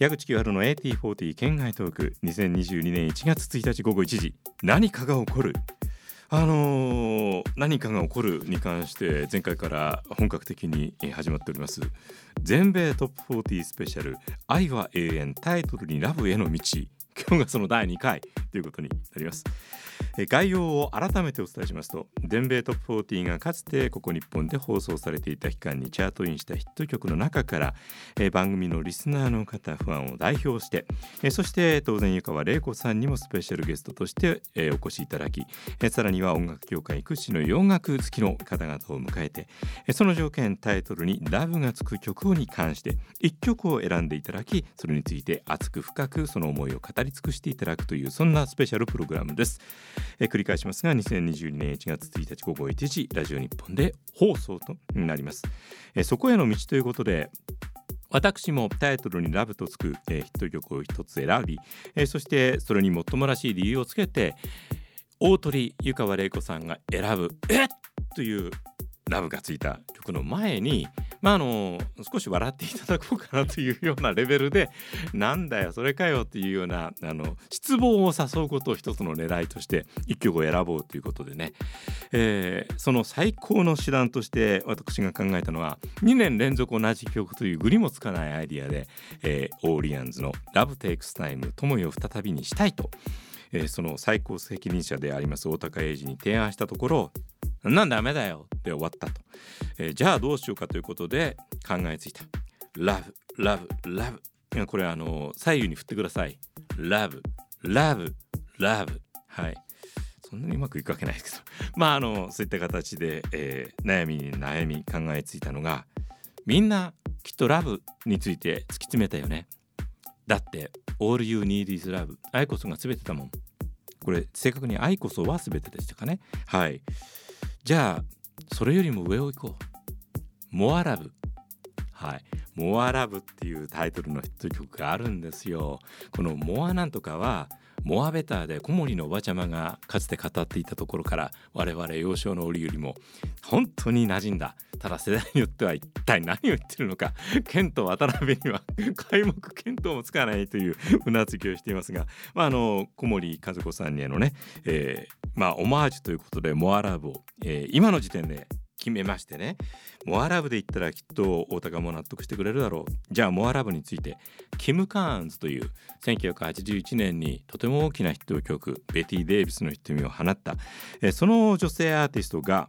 矢口清春の AT40 県外トーク2022年1月1日午後1時何かが起こる？あのー、何かが起こるに関して前回から本格的に始まっております。全米トップ40スペシャル愛は永遠タイトルにラブへの道。今日がその第2回ということになります。概要を改めてお伝えしますと全米トップ40がかつてここ日本で放送されていた期間にチャートインしたヒット曲の中から番組のリスナーの方ファンを代表してそして当然湯川玲子さんにもスペシャルゲストとしてお越しいただきさらには音楽協会屈指の洋楽好きの方々を迎えてその条件タイトルに「ラブがつく曲に関して1曲を選んでいただきそれについて熱く深くその思いを語り尽くしていただくというそんなスペシャルプログラムです。え繰り返しますが2022年1月1日午後1時ラジオ日本で放送となります、えそこへの道ということで私もタイトルにラブとつく、えー、ヒット曲を一つ選び、えー、そしてそれにもっともらしい理由をつけて大鳥湯川玲子さんが選ぶえっというラブがついた曲の前にまああの少し笑っていただこうかなというようなレベルでなんだよそれかよっていうようなあの失望を誘うことを一つの狙いとして一曲を選ぼうということでね、えー、その最高の手段として私が考えたのは2年連続同じ曲という愚にもつかないアイディアで、えー、オーリアンズの「ラブテイクスタイム友よ再びにしたいと」えー、その最高責任者であります大高英二に提案したところなんダメだよで終わったと、えー、じゃあどうしようかということで考えついた。ラブラブラブこれあの左右に振ってください。ラブラブラブはい。そんなにうまくいくわけないですけど。まああのそういった形で、えー、悩みに悩み考えついたのがみんなきっとラブについて突き詰めたよね。だって All You Need is Love 愛こそが全てだもん。これ正確に愛こそは全てでしたかね。はい。じゃあそれよりも上を行こう「モアラブ」はい「モアラブ」っていうタイトルのヒット曲があるんですよ。この「モアなんとかは」モアベターで小森のおばちゃまがかつて語っていたところから我々幼少の折よりも本当に馴染んだ。ただ世代によっては一体何を言ってるのか剣と渡辺には皆目見当もつかないといううなずきをしていますが、まあ、あの小森和子さんにへのね、えー、まあオマージュということでモアラブを、えー、今の時点で決めましてね。モアラブで言ったらきっと大高も納得してくれるだろう。じゃあモアラブについてキム・カーンズという1981年にとても大きなヒット曲ベティ・デイビスの瞳を放った、えその女性アーティストが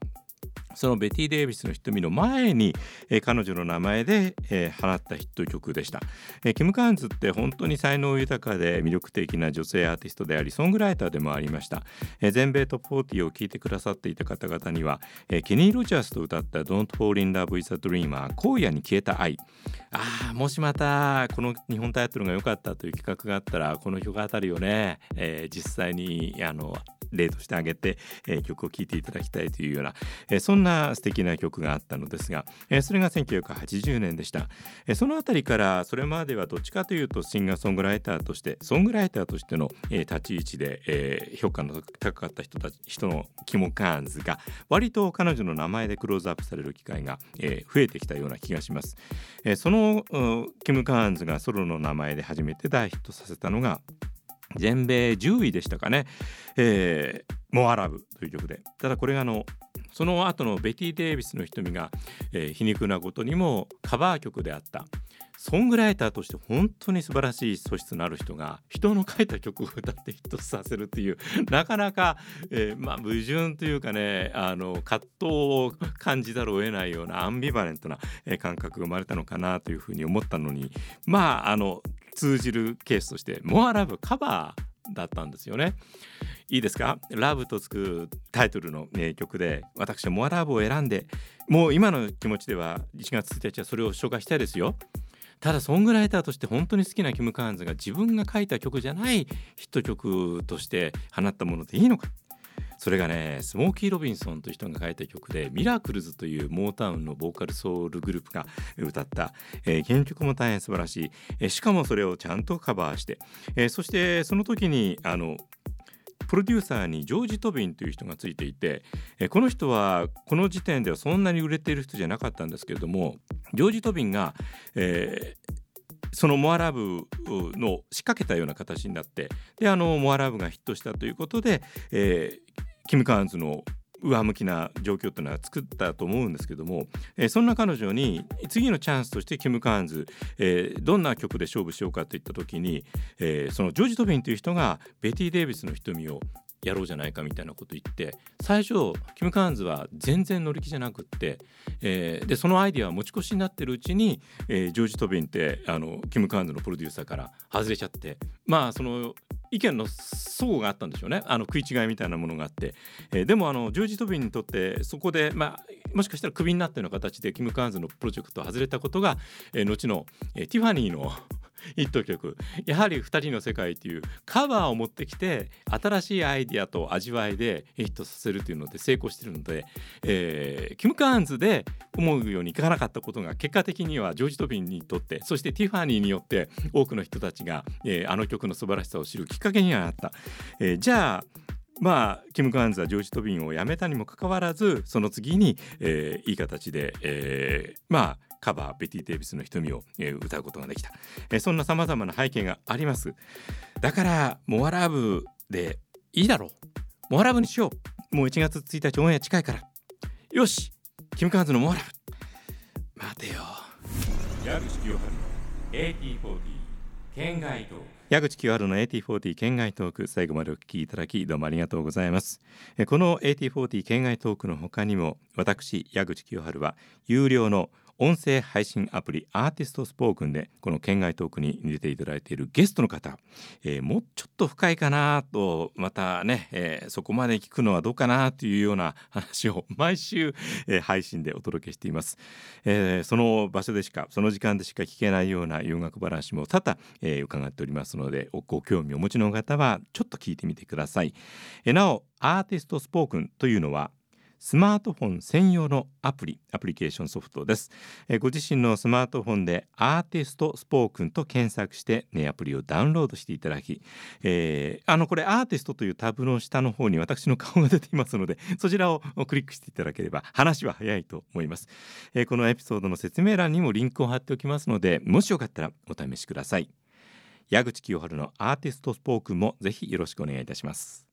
そのベティ・デイビスの瞳の前に、えー、彼女の名前で、えー、放ったヒット曲でした、えー、キム・カーンズって本当に才能豊かで魅力的な女性アーティストでありソングライターでもありました、えー、全米トップ40を聴いてくださっていた方々には、えー、ケニー・ロジャースと歌った Don't Fall in Love with a Dreamer 荒野に消えた愛。あもしまたこの日本タイトルが良かったという企画があったらこの曲あたりをね、えー、実際にあの例として挙げて、えー、曲を聴いていただきたいというような、えー、そんな素敵な曲があったのですが、えー、それが1980年でした、えー、その辺りからそれまではどっちかというとシンガーソングライターとしてソングライターとしての、えー、立ち位置で、えー、評価の高かった人たち人のキモ・カーンズが割と彼女の名前でクローズアップされる機会が、えー、増えてきたような気がします、えー、そのキム・カーンズがソロの名前で初めて大ヒットさせたのが全米10位でしたかね、えー、モアラブという曲で。ただこれがあのその後のベティ・デイビスの瞳が、えー、皮肉なことにもカバー曲であった。ソングライターとして本当に素晴らしい素質のある人が人の書いた曲を歌ってヒットさせるというなかなか、えー、まあ、矛盾というかねあの葛藤を感じざるを得ないようなアンビバレントな、感覚が生まれたのかなというふうに思ったのに。まああの通じるケースとして「モアラブカバーだったんですよね。いいですか？ラブとつくタイトルの、ね、曲で私はモアラブを選んでもう今の気持ちでは1月1日はそれを紹介したいですよ。ただソングライターとして本当に好きなキム・カーンズが自分が書いた曲じゃないヒット曲として放ったものでいいのか？それがねスモーキー・ロビンソンという人が書いた曲でミラクルズというモータウンのボーカルソウルグループが歌った、えー、原曲も大変素晴らしい、えー、しかもそれをちゃんとカバーして、えー、そしてその時にあのプロデューサーにジョージ・トビンという人がついていて、この人はこの時点ではそんなに売れている人じゃなかったんですけれどもジョージ・トビンが、えーそのモアラブの仕掛けたような形になってであのモアラブがヒットしたということで、えー、キム・カーンズの上向きな状況というのは作ったと思うんですけども、えー、そんな彼女に次のチャンスとしてキム・カーンズ、えー、どんな曲で勝負しようかといった時に、えー、そのジョージ・トビンという人がベティ・デイビスの瞳をやろうじゃないかみたいなこと言って最初キム・カーンズは全然乗り気じゃなくって、えー、でそのアイデアは持ち越しになってるうちに、えー、ジョージ・トビンってあのキム・カーンズのプロデューサーから外れちゃってまあその意見の相違があったんでしょうね。あの食い違いみたいなものがあって、えー、でもあのジョージ・トビンにとってそこで、まあ、もしかしたらクビになったような形でキム・カーンズのプロジェクトを外れたことが、えー、後の、えー、ティファニーのヒット曲やはり2人の世界というカバーを持ってきて新しいアイディアと味わいでヒットさせるというので成功してるので、えー、キム・カーンズで思うようにいかなかったことが結果的にはジョージ・トビンにとってそしてティファニーによって多くの人たちが、えー、あの曲の素晴らしさを知るきっかけにはなった。えー、じゃあまあキム・カーンズはジョージ・トビンを辞めたにもかかわらずその次に、えー、いい形で、えー、まあカバーベティ・デイビスの瞳を、えー、歌うことができた、えー、そんなさまざまな背景があります。だからモアラブでいいだろう。モアラブにしよう。もう1月1日オンエア近いから。よしキム・カーンズのモアラブ。待てよ。矢口清春の AT40 県外トーク。矢口清春の AT40 県外トーク。最後までお聞きいただきどうもありがとうございます。この AT40 県外トークの他にも私矢口清春は有料の音声配信アプリアーティストスポークンでこの県外トークに出ていただいているゲストの方、えー、もうちょっと深いかなとまたね、えー、そこまで聞くのはどうかなというような話を毎週、えー、配信でお届けしています、え、その場所でしかその時間でしか聞けないような洋楽話も多々、え、伺っておりますのでご興味をお持ちの方はちょっと聞いてみてください、え、なおアーティストスポークンというのはスマートフォン専用のアプリアプリケーションソフトです、えご自身のスマートフォンでアーティストスポークンと検索して、ね、アプリをダウンロードしていただき、えー、あのこれアーティストというタブの下の方に私の顔が出ていますのでそちらをクリックしていただければ話は早いと思います、えー、このエピソードの説明欄にもリンクを貼っておきますのでもしよかったらお試しください。矢口清春のアーティストスポークンもぜひよろしくお願いいたします。